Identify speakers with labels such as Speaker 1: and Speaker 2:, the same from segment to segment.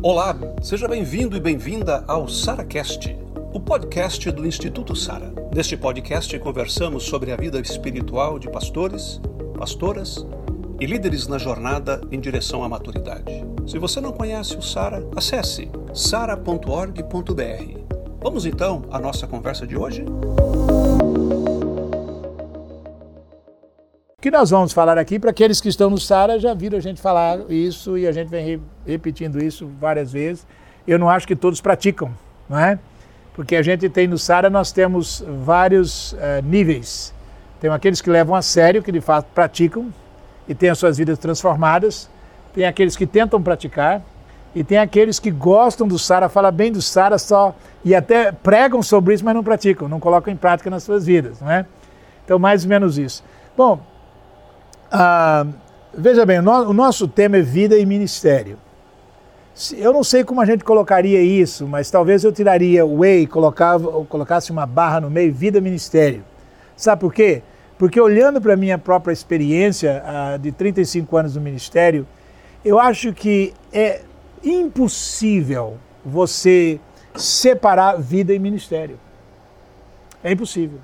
Speaker 1: Olá, seja bem-vindo e bem-vinda ao SaraCast, o podcast do Instituto Sara. Neste podcast conversamos sobre a vida espiritual de pastores, pastoras e líderes na jornada em direção à maturidade. Se você não conhece o Sara, acesse sara.org.br. Vamos então à nossa conversa de hoje?
Speaker 2: O que nós vamos falar aqui, para aqueles que estão no Sara, já viram a gente falar isso e a gente vem re repetindo isso várias vezes. Eu não acho que todos praticam, não é? Porque a gente tem no Sara, nós temos vários uh, níveis. Tem aqueles que levam a sério, que de fato praticam e têm as suas vidas transformadas. Tem aqueles que tentam praticar e tem aqueles que gostam do Sara, falam bem do Sara só e até pregam sobre isso, mas não praticam, não colocam em prática nas suas vidas, não é? Então, mais ou menos isso. Bom, ah, veja bem, o, no, o nosso tema é vida e ministério. Eu não sei como a gente colocaria isso, mas talvez eu tiraria o e colocava, colocasse uma barra no meio, vida ministério. Sabe por quê? Porque olhando para a minha própria experiência uh, de 35 anos no ministério, eu acho que é impossível você separar vida e ministério. É impossível.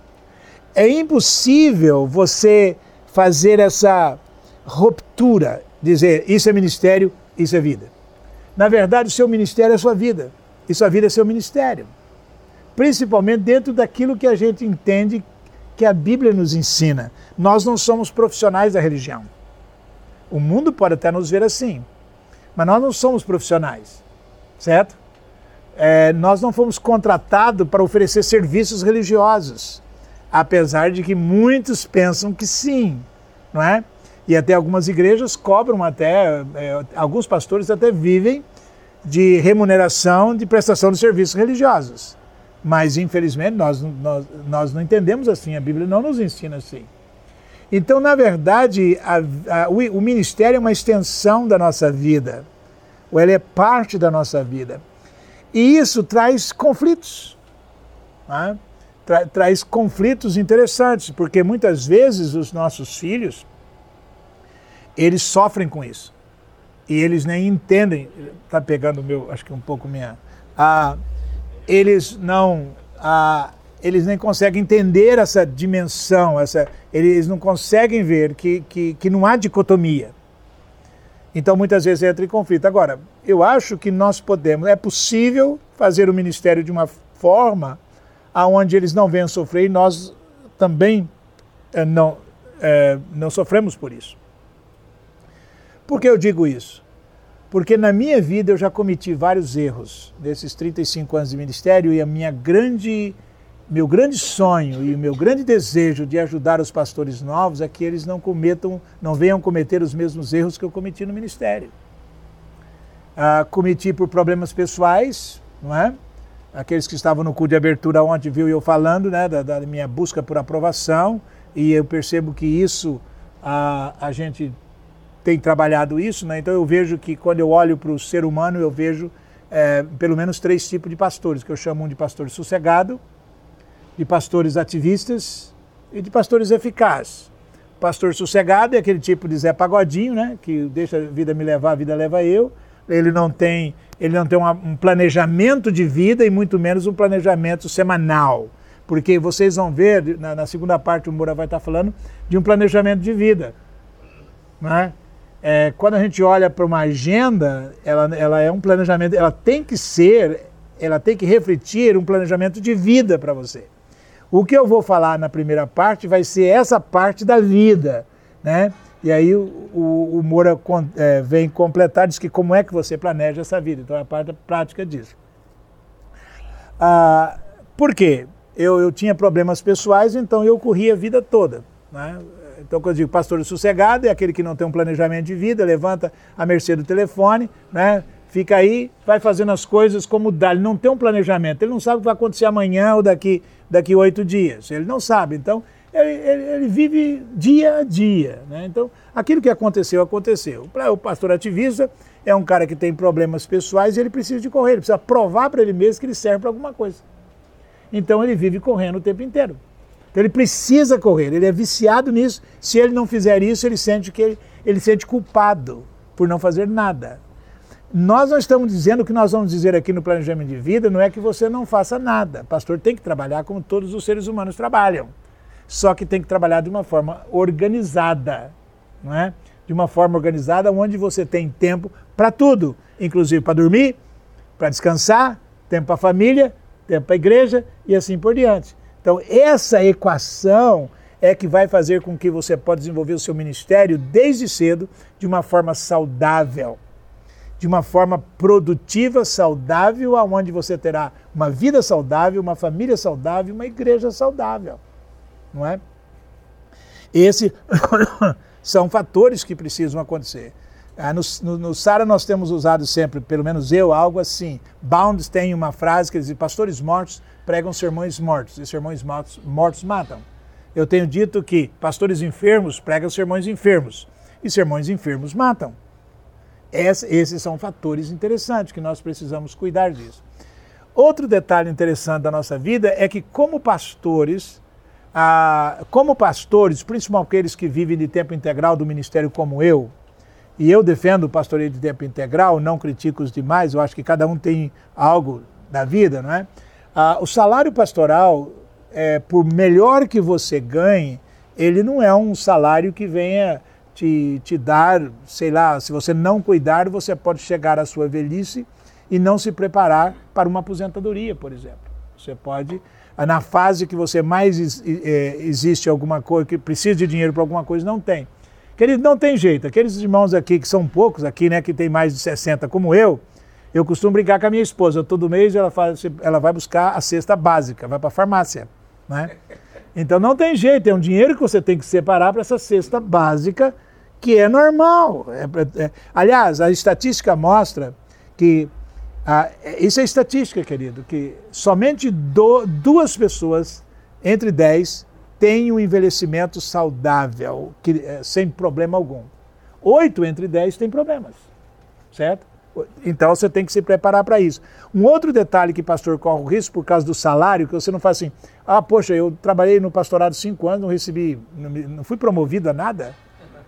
Speaker 2: É impossível você fazer essa ruptura, dizer isso é ministério, isso é vida. Na verdade, o seu ministério é a sua vida, e sua vida é seu ministério. Principalmente dentro daquilo que a gente entende que a Bíblia nos ensina. Nós não somos profissionais da religião. O mundo pode até nos ver assim, mas nós não somos profissionais, certo? É, nós não fomos contratados para oferecer serviços religiosos apesar de que muitos pensam que sim, não é? E até algumas igrejas cobram até, é, alguns pastores até vivem de remuneração de prestação de serviços religiosos. Mas, infelizmente, nós, nós, nós não entendemos assim, a Bíblia não nos ensina assim. Então, na verdade, a, a, o, o ministério é uma extensão da nossa vida, ou ele é parte da nossa vida. E isso traz conflitos. Não é? Tra traz conflitos interessantes, porque muitas vezes os nossos filhos eles sofrem com isso e eles nem entendem. Está pegando meu, acho que um pouco minha. Ah, eles não, ah, eles nem conseguem entender essa dimensão, essa, eles não conseguem ver que, que, que não há dicotomia. Então muitas vezes entra em conflito. Agora, eu acho que nós podemos, é possível fazer o ministério de uma forma aonde eles não venham sofrer e nós também é, não, é, não sofremos por isso. Por que eu digo isso? Porque na minha vida eu já cometi vários erros nesses 35 anos de ministério e a minha grande meu grande sonho e o meu grande desejo de ajudar os pastores novos é que eles não cometam, não venham cometer os mesmos erros que eu cometi no ministério. Ah, cometi por problemas pessoais, não é? Aqueles que estavam no culto de abertura ontem viu eu falando né, da, da, minha busca por aprovação e eu percebo que isso a, a gente tem trabalhado isso, né? então eu vejo que quando eu olho para o ser humano eu vejo é, pelo menos três tipos de pastores, que eu chamo um de pastor sossegado, de pastores ativistas e de pastores eficazes. Pastor sossegado é aquele tipo de Zé Pagodinho, né? que deixa a vida me levar, a vida leva eu, ele não tem ele não tem uma, um planejamento de vida e muito menos um planejamento semanal. Porque vocês vão ver, na, na segunda parte o Moura vai estar falando, de um planejamento de vida. Né? É, quando a gente olha para uma agenda, ela, ela é um planejamento, ela tem que ser, ela tem que refletir um planejamento de vida para você. O que eu vou falar na primeira parte vai ser essa parte da vida, né? E aí o, o, Moura é, vem completar, diz que como é que você planeja essa vida. Então é a parte prática disso. Ah, por quê? Eu, eu tinha problemas pessoais, então eu corria a vida toda. Né? Então, quando eu digo pastor sossegado, é aquele que não tem um planejamento de vida, levanta a mercê do telefone, né? fica aí, vai fazendo as coisas como dá. Ele não tem um planejamento, ele não sabe o que vai acontecer amanhã ou daqui, daqui oito dias. Ele não sabe. Então, ele, ele, ele vive dia a dia. Né? Então, aquilo que aconteceu, aconteceu. O pastor ativista é um cara que tem problemas pessoais e ele precisa de correr, ele precisa provar para ele mesmo que ele serve para alguma coisa. Então, ele vive correndo o tempo inteiro. Então, ele precisa correr, ele é viciado nisso. Se ele não fizer isso, ele sente que ele, ele sente culpado por não fazer nada. Nós não estamos dizendo o que nós vamos dizer aqui no planejamento de vida, não é que você não faça nada. O pastor tem que trabalhar como todos os seres humanos trabalham. Só que tem que trabalhar de uma forma organizada, não é? De uma forma organizada onde você tem tempo para tudo, inclusive para dormir, para descansar, tempo para a família, tempo para a igreja e assim por diante. Então, essa equação é que vai fazer com que você possa desenvolver o seu ministério desde cedo de uma forma saudável de uma forma produtiva, saudável, aonde você terá uma vida saudável, uma família saudável, uma igreja saudável, não é? Esses são fatores que precisam acontecer. Ah, no, no, no, Sara nós temos usado sempre, pelo menos eu, algo assim. Bounds tem uma frase que diz: pastores mortos pregam sermões mortos, e sermões mortos, mortos matam. Eu tenho dito que pastores enfermos pregam sermões enfermos, e sermões enfermos matam esses são fatores interessantes que nós precisamos cuidar disso. Outro detalhe interessante da nossa vida é que, como pastores, ah, como pastores, principalmente aqueles que vivem de tempo integral do ministério como eu, e eu defendo o pastoreio de tempo integral, não critico os demais, eu acho que cada um tem algo da vida, não é? Ah, o salário pastoral, é, por melhor que você ganhe, ele não é um salário que venha te, te dar, sei lá, se você não cuidar, você pode chegar à sua velhice e não se preparar para uma aposentadoria, por exemplo. Você pode, na fase que você mais é, existe alguma coisa, que precisa de dinheiro para alguma coisa, não tem. Querido, não tem jeito. Aqueles irmãos aqui, que são poucos aqui, né, que tem mais de 60 como eu, eu costumo brincar com a minha esposa. Todo mês ela, faz, ela vai buscar a cesta básica, vai para a farmácia. Né? Então não tem jeito, é um dinheiro que você tem que separar para essa cesta básica que é normal. É, é, aliás, a estatística mostra que. Ah, isso é estatística, querido, que somente do, duas pessoas entre dez têm um envelhecimento saudável, que, é, sem problema algum. Oito entre dez têm problemas, certo? Então você tem que se preparar para isso. Um outro detalhe que pastor corre o risco por causa do salário, que você não faz assim, ah, poxa, eu trabalhei no pastorado cinco anos, não recebi, não, não fui promovido a nada.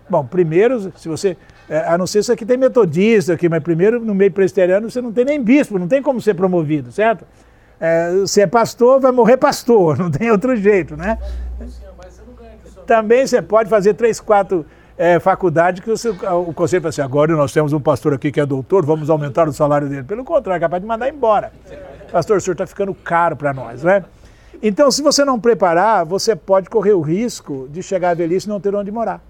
Speaker 2: Bom, primeiro, se você. É, a não ser se aqui tem metodista aqui, mas primeiro, no meio presbiteriano, você não tem nem bispo, não tem como ser promovido, certo? É, se é pastor, vai morrer pastor, não tem outro jeito, né? Também você pode fazer três, quatro é, faculdades que você, o conselho fala assim, agora nós temos um pastor aqui que é doutor, vamos aumentar o salário dele. Pelo contrário, é capaz de mandar embora. Pastor, o senhor está ficando caro para nós, né? Então, se você não preparar, você pode correr o risco de chegar à velhice e não ter onde morar.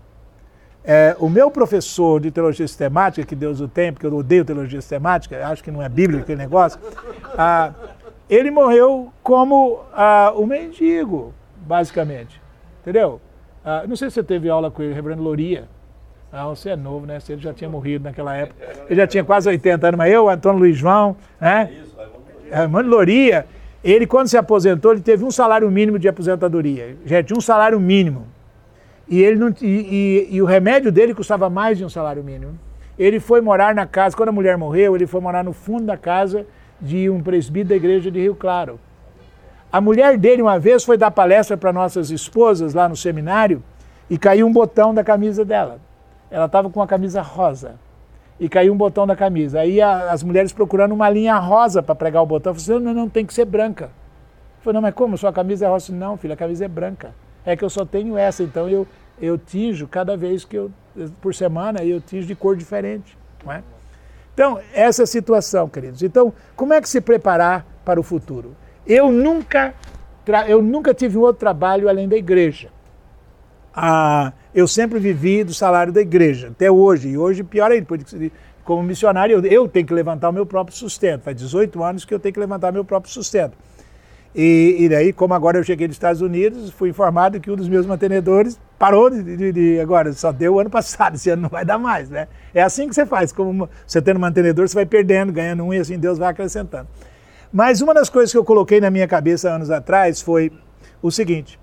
Speaker 2: É, o meu professor de teologia sistemática, que Deus o tem, porque eu odeio teologia sistemática, acho que não é bíblico aquele negócio, ah, ele morreu como ah, um mendigo, basicamente. Entendeu? Ah, não sei se você teve aula com ele, Reverendo Loria. Ah, você é novo, né? Ele já tinha morrido naquela época. Ele já tinha quase 80 anos, mas eu, Antônio Luiz João, né? Raimundo Loria, ele quando se aposentou, ele teve um salário mínimo de aposentadoria. Gente, um salário mínimo. E, ele não, e, e, e o remédio dele custava mais de um salário mínimo. Ele foi morar na casa, quando a mulher morreu, ele foi morar no fundo da casa de um presbítero da igreja de Rio Claro. A mulher dele, uma vez, foi dar palestra para nossas esposas lá no seminário e caiu um botão da camisa dela. Ela estava com uma camisa rosa e caiu um botão da camisa. Aí a, as mulheres procurando uma linha rosa para pregar o botão. Eu falei, não, não, tem que ser branca. Eu falei, não, mas como? Sua camisa é rosa? Não, filha, a camisa é branca é que eu só tenho essa, então eu, eu tinjo cada vez que eu, por semana, eu tinjo de cor diferente. Não é? Então, essa é a situação, queridos. Então, como é que se preparar para o futuro? Eu nunca, eu nunca tive um outro trabalho além da igreja. Ah, eu sempre vivi do salário da igreja, até hoje. E hoje, pior ainda, porque como missionário, eu, eu tenho que levantar o meu próprio sustento. Faz 18 anos que eu tenho que levantar meu próprio sustento. E, e daí, como agora eu cheguei dos Estados Unidos, fui informado que um dos meus mantenedores parou de, de, de, agora, só deu ano passado, esse ano não vai dar mais, né? É assim que você faz, como você tendo mantenedor, você vai perdendo, ganhando um e assim Deus vai acrescentando. Mas uma das coisas que eu coloquei na minha cabeça anos atrás foi o seguinte: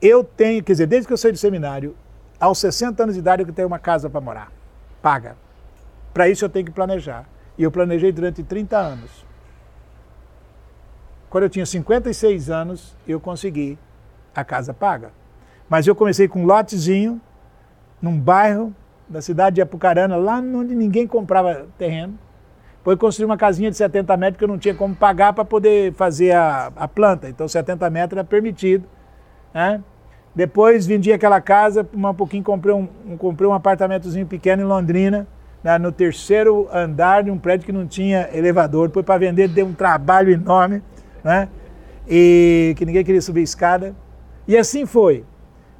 Speaker 2: eu tenho, quer dizer, desde que eu saí do seminário, aos 60 anos de idade eu tenho uma casa para morar, paga. Para isso eu tenho que planejar. E eu planejei durante 30 anos. Quando eu tinha 56 anos, eu consegui a casa paga. Mas eu comecei com um lotezinho, num bairro da cidade de Apucarana, lá onde ninguém comprava terreno. Depois construí uma casinha de 70 metros que eu não tinha como pagar para poder fazer a, a planta. Então 70 metros era permitido. Né? Depois vendi aquela casa, um pouquinho comprei um, um, comprei um apartamentozinho pequeno em Londrina, né, no terceiro andar de um prédio que não tinha elevador. Depois para vender deu um trabalho enorme, né? E que ninguém queria subir escada. E assim foi.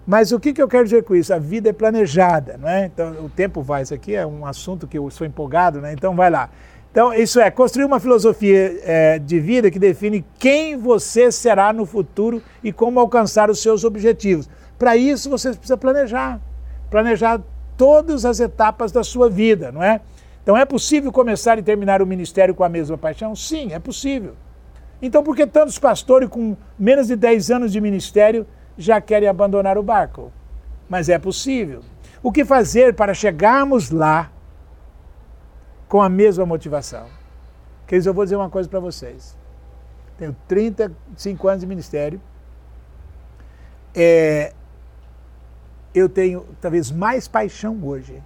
Speaker 2: Mas o que, que eu quero dizer com isso? A vida é planejada, não é? Então, o tempo vai, isso aqui é um assunto que eu sou empolgado, né? Então, vai lá. Então, isso é construir uma filosofia é, de vida que define quem você será no futuro e como alcançar os seus objetivos. Para isso, você precisa planejar. Planejar todas as etapas da sua vida, não é? Então, é possível começar e terminar o ministério com a mesma paixão? Sim, é possível. Então, por que tantos pastores com menos de 10 anos de ministério já querem abandonar o barco. Mas é possível. O que fazer para chegarmos lá com a mesma motivação? Queridos, eu vou dizer uma coisa para vocês. Tenho 35 anos de ministério. É, eu tenho talvez mais paixão hoje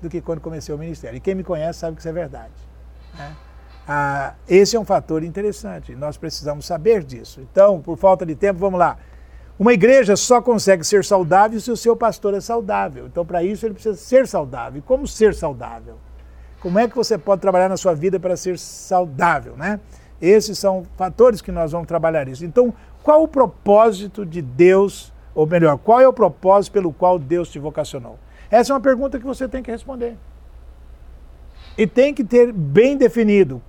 Speaker 2: do que quando comecei o ministério. E quem me conhece sabe que isso é verdade. Né? Ah, esse é um fator interessante. Nós precisamos saber disso. Então, por falta de tempo, vamos lá. Uma igreja só consegue ser saudável se o seu pastor é saudável. Então, para isso, ele precisa ser saudável. Como ser saudável? Como é que você pode trabalhar na sua vida para ser saudável, né? Esses são fatores que nós vamos trabalhar isso. Então, qual o propósito de Deus, ou melhor, qual é o propósito pelo qual Deus te vocacionou? Essa é uma pergunta que você tem que responder. E tem que ter bem definido.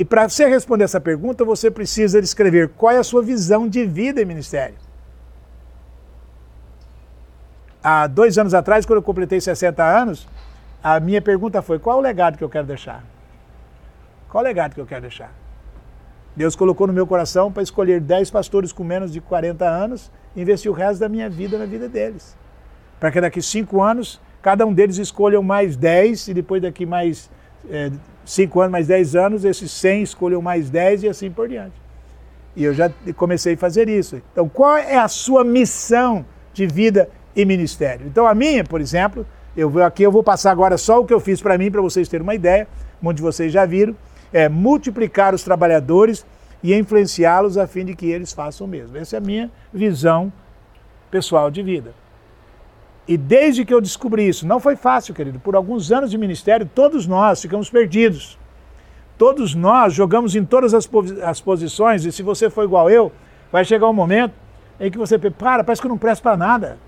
Speaker 2: E para você responder essa pergunta, você precisa escrever qual é a sua visão de vida e ministério há dois anos atrás, quando eu completei 60 anos, a minha pergunta foi: qual o legado que eu quero deixar? Qual o legado que eu quero deixar? Deus colocou no meu coração para escolher 10 pastores com menos de 40 anos e investir o resto da minha vida na vida deles. Para que daqui cinco anos, cada um deles escolham mais 10 e depois daqui mais 5 é, anos, mais 10 anos, esses 100 escolham mais 10 e assim por diante. E eu já comecei a fazer isso. Então, qual é a sua missão de vida e ministério. Então a minha, por exemplo, eu vou aqui, eu vou passar agora só o que eu fiz para mim, para vocês terem uma ideia, muitos de vocês já viram, é multiplicar os trabalhadores e influenciá-los a fim de que eles façam o mesmo. Essa é a minha visão pessoal de vida. E desde que eu descobri isso, não foi fácil, querido. Por alguns anos de ministério, todos nós ficamos perdidos. Todos nós jogamos em todas as, as posições, e se você for igual eu, vai chegar um momento em que você para, parece que eu não presto para nada.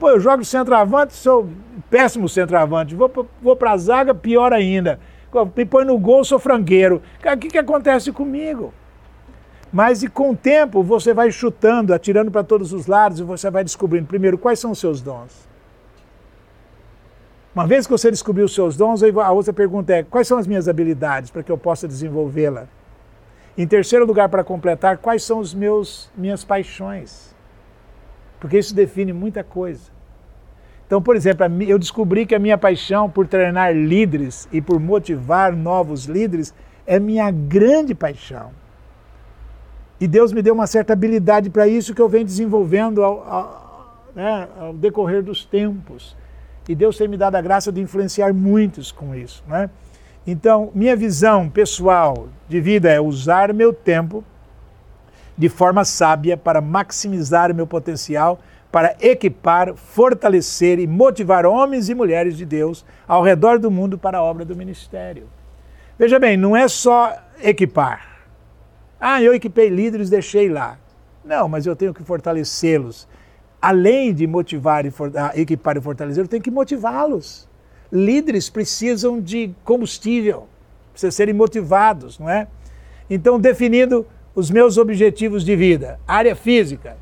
Speaker 2: Pô, eu jogo centroavante, sou péssimo centroavante. Vou, vou para a zaga, pior ainda. Me põe no gol, sou frangueiro. O que, que acontece comigo? Mas e com o tempo você vai chutando, atirando para todos os lados e você vai descobrindo, primeiro, quais são os seus dons. Uma vez que você descobriu os seus dons, a outra pergunta é: quais são as minhas habilidades para que eu possa desenvolvê-la? Em terceiro lugar, para completar, quais são os meus minhas paixões? porque isso define muita coisa. Então, por exemplo, eu descobri que a minha paixão por treinar líderes e por motivar novos líderes é minha grande paixão. E Deus me deu uma certa habilidade para isso que eu venho desenvolvendo ao, ao, né, ao, decorrer dos tempos. E Deus tem me dado a graça de influenciar muitos com isso. Né? Então, minha visão pessoal de vida é usar meu tempo de forma sábia para maximizar meu potencial, para equipar, fortalecer e motivar homens e mulheres de Deus ao redor do mundo para a obra do ministério. Veja bem, não é só equipar. Ah, eu equipei líderes, deixei lá. Não, mas eu tenho que fortalecê-los. Além de motivar e for, ah, equipar e fortalecer, tenho que motivá-los. Líderes precisam de combustível, precisam serem motivados, não é? Então, definido os meus objetivos de vida. Área física,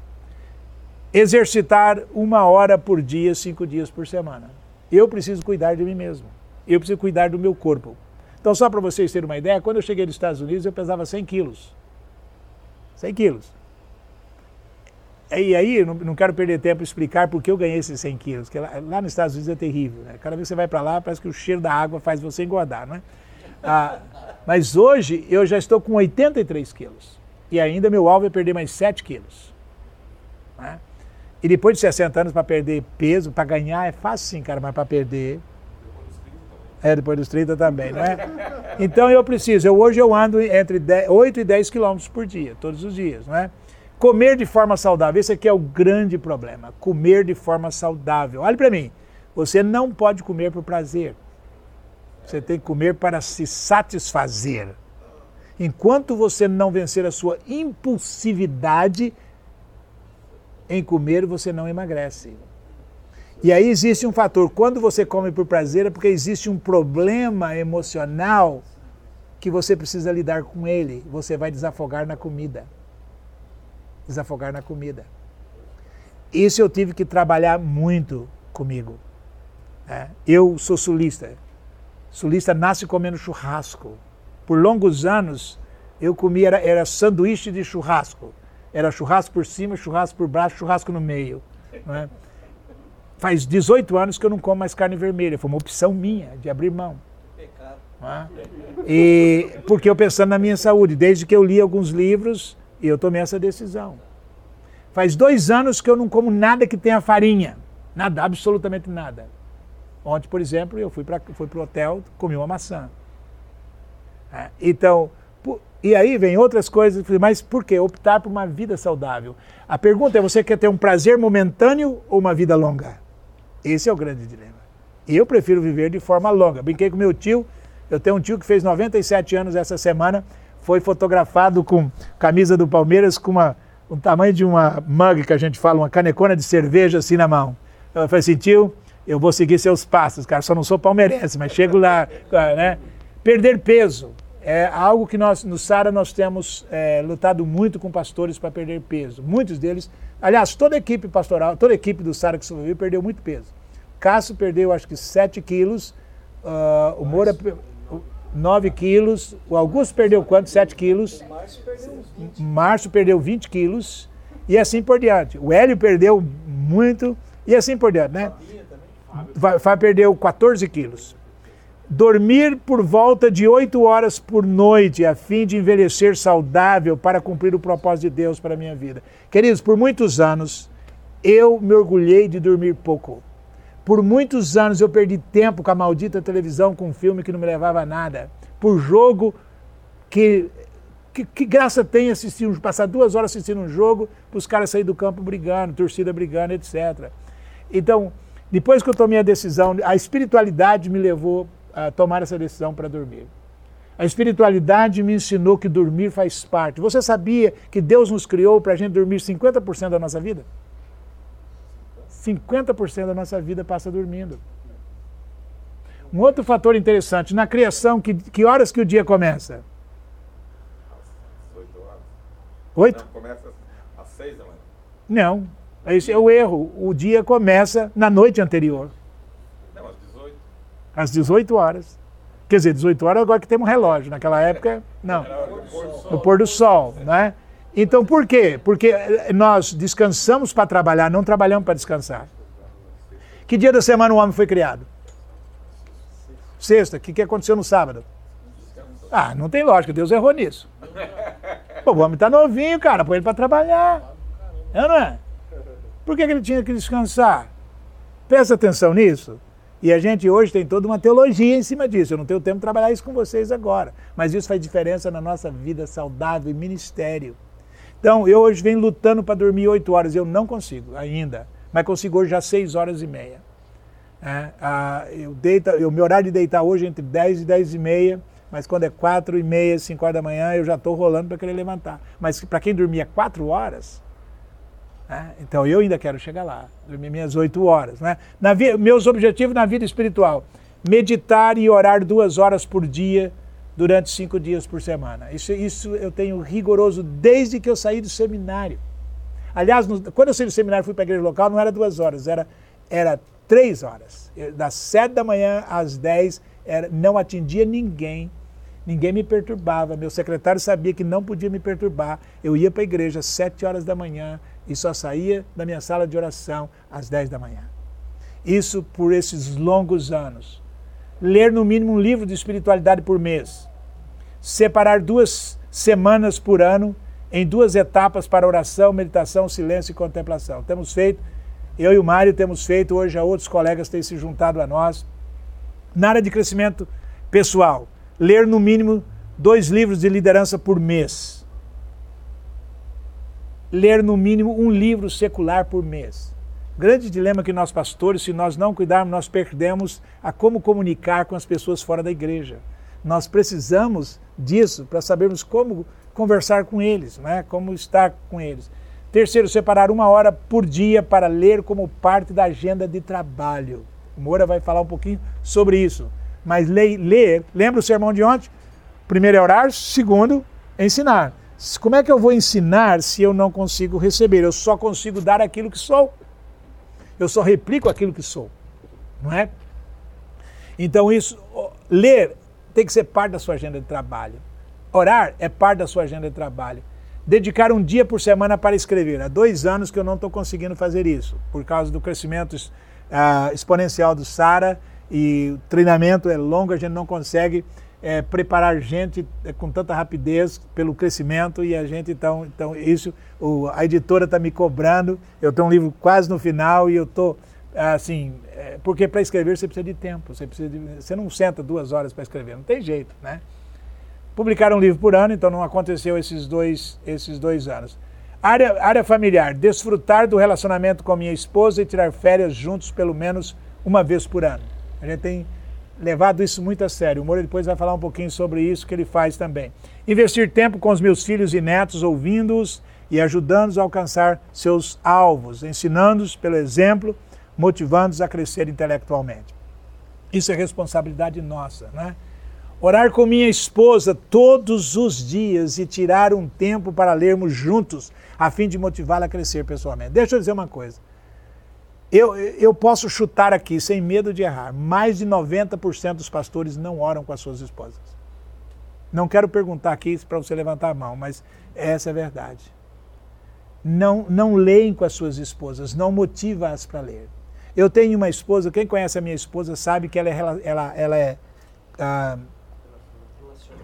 Speaker 2: exercitar uma hora por dia, cinco dias por semana. Eu preciso cuidar de mim mesmo. Eu preciso cuidar do meu corpo. Então, só para vocês terem uma ideia, quando eu cheguei nos Estados Unidos, eu pesava 100 quilos. 100 quilos. E aí, não, não quero perder tempo explicar por que eu ganhei esses 100 quilos, porque lá, lá nos Estados Unidos é terrível. Né? Cada vez que você vai para lá, parece que o cheiro da água faz você engordar. Né? Ah, mas hoje eu já estou com 83 quilos e ainda meu alvo é perder mais 7 quilos. Né? E depois de 60 anos, para perder peso, para ganhar é fácil sim, cara, mas para perder. É, depois dos 30 também, não é? Então eu preciso, eu, hoje eu ando entre 10, 8 e 10 quilômetros por dia, todos os dias, não é? Comer de forma saudável, esse aqui é o grande problema. Comer de forma saudável. Olhe para mim, você não pode comer por prazer. Você tem que comer para se satisfazer. Enquanto você não vencer a sua impulsividade em comer, você não emagrece. E aí existe um fator. Quando você come por prazer, é porque existe um problema emocional que você precisa lidar com ele. Você vai desafogar na comida desafogar na comida. Isso eu tive que trabalhar muito comigo. É, eu sou sulista. Sulista nasce comendo churrasco. Por longos anos eu comia, era, era sanduíche de churrasco. Era churrasco por cima, churrasco por baixo, churrasco no meio. É? Faz 18 anos que eu não como mais carne vermelha. Foi uma opção minha de abrir mão. É? E porque eu pensando na minha saúde, desde que eu li alguns livros, e eu tomei essa decisão. Faz dois anos que eu não como nada que tenha farinha. Nada, absolutamente nada. Ontem, por exemplo, eu fui para fui o hotel, comi uma maçã. É, então, e aí vem outras coisas, mas por que optar por uma vida saudável? A pergunta é: você quer ter um prazer momentâneo ou uma vida longa? Esse é o grande dilema. Eu prefiro viver de forma longa. Brinquei com meu tio, eu tenho um tio que fez 97 anos essa semana foi fotografado com camisa do Palmeiras com uma, um tamanho de uma mug que a gente fala, uma canecona de cerveja assim na mão. Eu falei assim, tio, eu vou seguir seus passos, cara, só não sou palmeirense, mas chego lá, né? Perder peso é algo que nós, no Sara, nós temos é, lutado muito com pastores para perder peso. Muitos deles, aliás, toda a equipe pastoral, toda a equipe do Sara que sobreviveu perdeu muito peso. Cássio perdeu, acho que 7 quilos, uh, o Moura 9 quilos. O Augusto perdeu quanto? 7 quilos. O Márcio perdeu 20 quilos. E assim por diante. O Hélio perdeu muito. E assim por diante, né? Vai perdeu 14 quilos. Dormir por volta de 8 horas por noite, a fim de envelhecer saudável para cumprir o propósito de Deus para a minha vida. Queridos, por muitos anos eu me orgulhei de dormir pouco. Por muitos anos eu perdi tempo com a maldita televisão, com um filme que não me levava a nada. Por jogo que. Que, que graça tem assistir, passar duas horas assistindo um jogo para os caras saírem do campo brigando, torcida brigando, etc. Então, depois que eu tomei a decisão, a espiritualidade me levou a tomar essa decisão para dormir. A espiritualidade me ensinou que dormir faz parte. Você sabia que Deus nos criou para a gente dormir 50% da nossa vida? 50% da nossa vida passa dormindo. Um outro fator interessante, na criação, que, que horas que o dia começa?
Speaker 3: Oito? Não, começa às seis da manhã.
Speaker 2: Não, esse é o erro. O dia começa na noite anterior.
Speaker 3: Não, às 18.
Speaker 2: Às 18 horas. Quer dizer, 18 horas agora que temos um relógio. Naquela época, não.
Speaker 3: Era o pôr do sol.
Speaker 2: No pôr do sol, né? Então, por quê? Porque nós descansamos para trabalhar, não trabalhamos para descansar. Que dia da semana o homem foi criado? Sexta. O que, que aconteceu no sábado? Ah, não tem lógica, Deus errou nisso. Pô, o homem está novinho, cara, põe ele para trabalhar. É não é? Por que, que ele tinha que descansar? Presta atenção nisso. E a gente hoje tem toda uma teologia em cima disso. Eu não tenho tempo de trabalhar isso com vocês agora. Mas isso faz diferença na nossa vida saudável e ministério. Então, eu hoje venho lutando para dormir oito horas. Eu não consigo ainda. Mas consigo hoje já seis horas e meia. É, a, eu deito, o meu horário de deitar hoje é entre 10 e 10 e meia. Mas quando é quatro e meia, cinco horas da manhã, eu já estou rolando para querer levantar. Mas para quem dormia quatro horas, né? Então eu ainda quero chegar lá, dormir minhas oito horas. Né? Na meus objetivos na vida espiritual: meditar e orar duas horas por dia durante cinco dias por semana. Isso, isso eu tenho rigoroso desde que eu saí do seminário. Aliás, no, quando eu saí do seminário fui para a igreja local, não era duas horas, era, era três horas. Eu, das sete da manhã às dez, era, não atendia ninguém, ninguém me perturbava. Meu secretário sabia que não podia me perturbar. Eu ia para a igreja às sete horas da manhã, e só saía da minha sala de oração às 10 da manhã. Isso por esses longos anos. Ler no mínimo um livro de espiritualidade por mês. Separar duas semanas por ano em duas etapas para oração, meditação, silêncio e contemplação. Temos feito, eu e o Mário temos feito, hoje outros colegas têm se juntado a nós. Na área de crescimento pessoal, ler no mínimo dois livros de liderança por mês. Ler no mínimo um livro secular por mês. Grande dilema que nós pastores, se nós não cuidarmos, nós perdemos a como comunicar com as pessoas fora da igreja. Nós precisamos disso para sabermos como conversar com eles, né? como estar com eles. Terceiro, separar uma hora por dia para ler como parte da agenda de trabalho. O Moura vai falar um pouquinho sobre isso. Mas ler, ler lembra o sermão de ontem? Primeiro é orar, segundo, ensinar. Como é que eu vou ensinar se eu não consigo receber? Eu só consigo dar aquilo que sou. Eu só replico aquilo que sou. Não é? Então, isso, ler tem que ser parte da sua agenda de trabalho. Orar é parte da sua agenda de trabalho. Dedicar um dia por semana para escrever. Há dois anos que eu não estou conseguindo fazer isso, por causa do crescimento uh, exponencial do Sara e o treinamento é longo, a gente não consegue é, preparar gente é, com tanta rapidez pelo crescimento e a gente então, então isso o, a editora está me cobrando. Eu tenho um livro quase no final e eu estou assim, é, porque para escrever você precisa de tempo, você precisa de, você não senta duas horas para escrever, não tem jeito, né? Publicar um livro por ano, então não aconteceu esses dois, esses dois anos. Área, área familiar, desfrutar do relacionamento com minha esposa e tirar férias juntos pelo menos uma vez por ano. A gente tem levado isso muito a sério. O Moura depois vai falar um pouquinho sobre isso que ele faz também. Investir tempo com os meus filhos e netos, ouvindo-os e ajudando-os a alcançar seus alvos, ensinando-os pelo exemplo, motivando-os a crescer intelectualmente. Isso é responsabilidade nossa, né? Orar com minha esposa todos os dias e tirar um tempo para lermos juntos, a fim de motivá-la a crescer pessoalmente. Deixa eu dizer uma coisa. Eu, eu posso chutar aqui, sem medo de errar, mais de 90% dos pastores não oram com as suas esposas. Não quero perguntar aqui para você levantar a mão, mas essa é a verdade. Não, não leem com as suas esposas, não motiva-as para ler. Eu tenho uma esposa, quem conhece a minha esposa sabe que ela é, ela, ela é ah,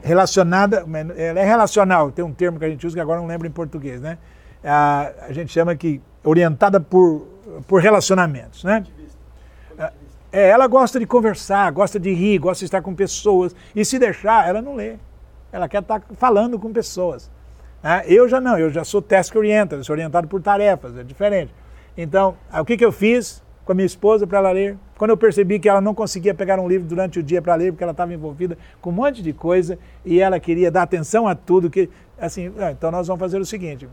Speaker 2: relacionada, ela é relacional, tem um termo que a gente usa que agora não lembro em português, né? A, a gente chama que orientada por, por relacionamentos, né? É, ela gosta de conversar, gosta de rir, gosta de estar com pessoas. E se deixar, ela não lê. Ela quer estar falando com pessoas. Né? Eu já não, eu já sou task oriented, sou orientado por tarefas, é diferente. Então, o que, que eu fiz? com a minha esposa para ela ler. Quando eu percebi que ela não conseguia pegar um livro durante o dia para ler, porque ela estava envolvida com um monte de coisa e ela queria dar atenção a tudo, que assim, ah, então nós vamos fazer o seguinte: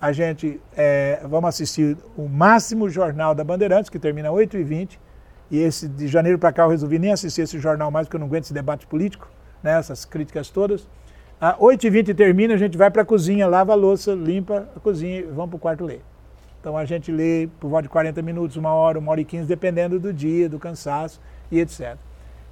Speaker 2: a gente é, vamos assistir o máximo jornal da Bandeirantes, que termina 8h20, e esse de janeiro para cá eu resolvi nem assistir esse jornal mais, porque eu não aguento esse debate político, né, essas críticas todas. A 8h20 termina, a gente vai para a cozinha, lava a louça, limpa a cozinha e vamos para o quarto ler. Então a gente lê por volta de 40 minutos, uma hora, uma hora e 15, dependendo do dia, do cansaço e etc.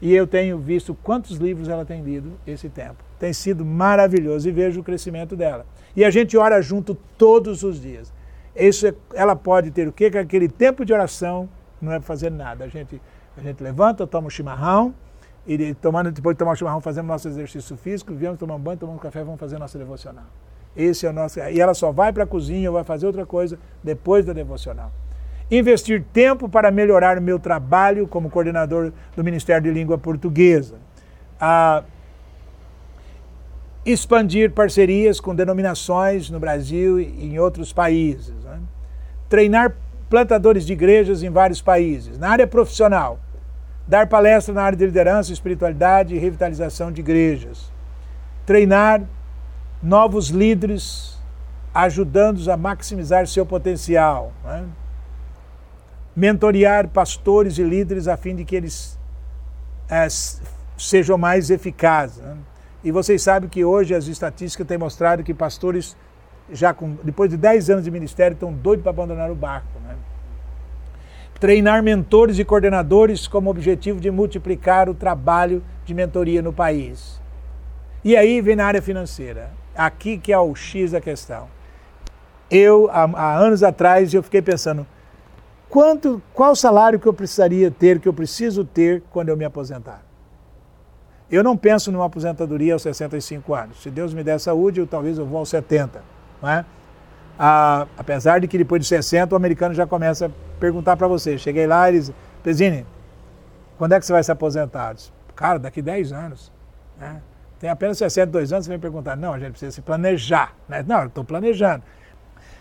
Speaker 2: E eu tenho visto quantos livros ela tem lido esse tempo. Tem sido maravilhoso e vejo o crescimento dela. E a gente ora junto todos os dias. Isso é, ela pode ter o quê? Que aquele tempo de oração não é fazer nada. A gente, a gente levanta, toma um chimarrão, e tomando, depois de tomar o chimarrão, fazemos nosso exercício físico, viemos tomar um banho, tomamos um café, vamos fazer nossa devocional. Esse é o nosso. E ela só vai para a cozinha ou vai fazer outra coisa depois da devocional. Investir tempo para melhorar o meu trabalho como coordenador do Ministério de Língua Portuguesa. Ah, expandir parcerias com denominações no Brasil e em outros países. Né? Treinar plantadores de igrejas em vários países. Na área profissional, dar palestra na área de liderança, espiritualidade e revitalização de igrejas. Treinar novos líderes ajudando-os a maximizar seu potencial. Né? Mentorear pastores e líderes a fim de que eles é, sejam mais eficazes. Né? E vocês sabem que hoje as estatísticas têm mostrado que pastores, já com, depois de 10 anos de ministério, estão doidos para abandonar o barco. Né? Treinar mentores e coordenadores como objetivo de multiplicar o trabalho de mentoria no país. E aí vem na área financeira aqui que é o X da questão. Eu, há, há anos atrás, eu fiquei pensando, quanto, qual salário que eu precisaria ter, que eu preciso ter quando eu me aposentar? Eu não penso numa aposentadoria aos 65 anos. Se Deus me der saúde, eu, talvez eu vou aos 70. Não é? Ah, apesar de que depois de 60 o americano já começa a perguntar para você. Cheguei lá e eles, Pesini, quando é que você vai se aposentar? Disse, Cara, daqui 10 anos. Né? Tem apenas 62 anos, você vem perguntar, não, a gente precisa se planejar. Né? Não, eu estou planejando.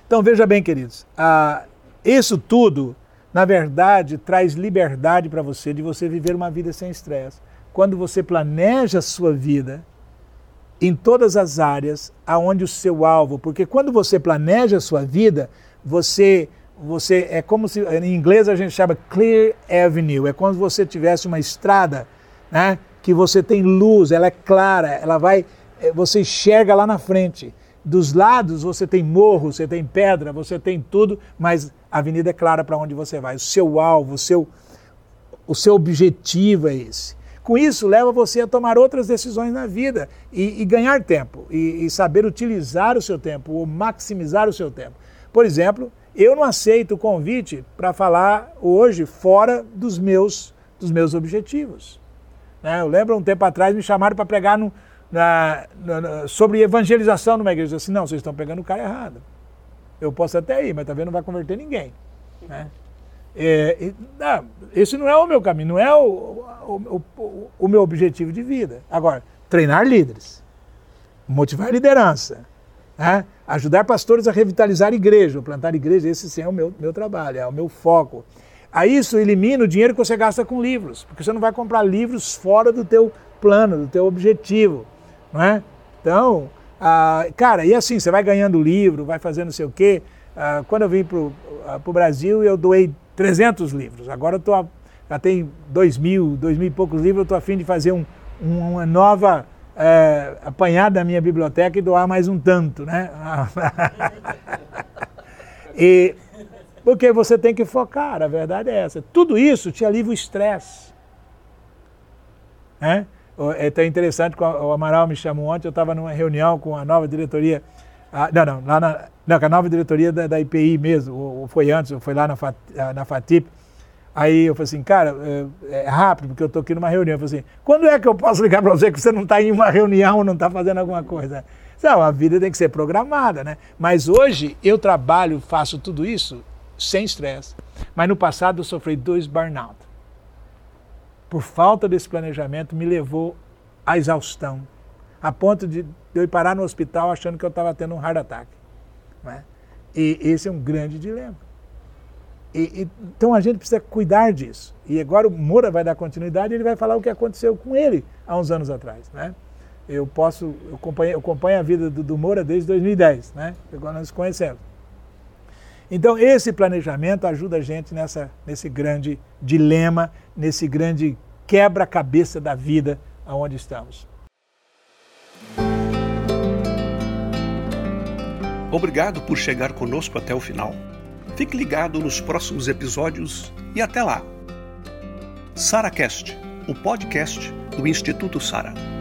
Speaker 2: Então veja bem, queridos, ah, isso tudo, na verdade, traz liberdade para você de você viver uma vida sem estresse. Quando você planeja a sua vida em todas as áreas aonde o seu alvo, porque quando você planeja a sua vida, você você é como se em inglês a gente chama clear avenue, é como se você tivesse uma estrada, né, que você tem luz, ela é clara, ela vai eh, você enxerga lá na frente. Dos lados você tem morro, você tem pedra, você tem tudo, mas a avenida é clara para onde você vai. O seu alvo, o seu, o seu objetivo é esse. Com isso, leva você a tomar outras decisões na vida e, e ganhar tempo, e, e saber utilizar o seu tempo, ou maximizar o seu tempo. Por exemplo, eu não aceito o convite para falar hoje fora dos meus, dos meus objetivos. Né? Eu lembro um tempo atrás me chamaram para pregar no, na, na, sobre evangelização numa igreja. Eu disse, não, vocês estão pegando o cara errado. Eu posso até ir, mas talvez não vai converter ninguém. Né? É, não, esse não é o meu caminho, não é o, o, o, o meu objetivo de vida. Agora, treinar líderes, motivar liderança, né? ajudar pastores a revitalizar igreja, plantar igreja, esse sim é o meu, meu trabalho, é o meu foco. A isso elimina o dinheiro que você gasta com livros, porque você não vai comprar livros fora do teu plano, do teu objetivo. Não é? Então, ah, cara, e assim, você vai ganhando livro, vai fazendo não sei o quê. Ah, quando eu vim para o ah, Brasil, eu doei 300 livros. Agora eu tô, já tem 2 mil, 2 mil e poucos livros, eu estou a fim de fazer um, uma nova é, apanhada da minha biblioteca e doar mais um tanto, né? e, porque você tem que focar, a verdade é essa. Tudo isso te alivia o estresse. Né? É tão interessante, o Amaral me chamou ontem, eu estava numa reunião com a nova diretoria, a, não, não, lá na, não, com a nova diretoria da, da IPI mesmo, ou, foi antes, ou foi lá na, na FATIP, Aí eu falei assim, cara, é, é rápido, porque eu estou aqui numa reunião. Eu falei assim, quando é que eu posso ligar para você que você não está em uma reunião ou não está fazendo alguma coisa? Não, a vida tem que ser programada, né? Mas hoje eu trabalho, faço tudo isso sem estresse. Mas no passado eu sofri dois burnout por falta desse planejamento, me levou à exaustão, a ponto de eu ir parar no hospital achando que eu estava tendo um heart attack. Né? E esse é um grande dilema. E, e, então a gente precisa cuidar disso. E agora o Moura vai dar continuidade e ele vai falar o que aconteceu com ele há uns anos atrás. Né? Eu posso, eu acompanho, eu acompanho a vida do, do Moura desde 2010, né? quando nós conhecemos. Então, esse planejamento ajuda a gente nessa, nesse grande dilema, nesse grande quebra-cabeça da vida aonde estamos.
Speaker 1: Obrigado por chegar conosco até o final. Fique ligado nos próximos episódios e até lá. SaraCast, o podcast do Instituto Sara.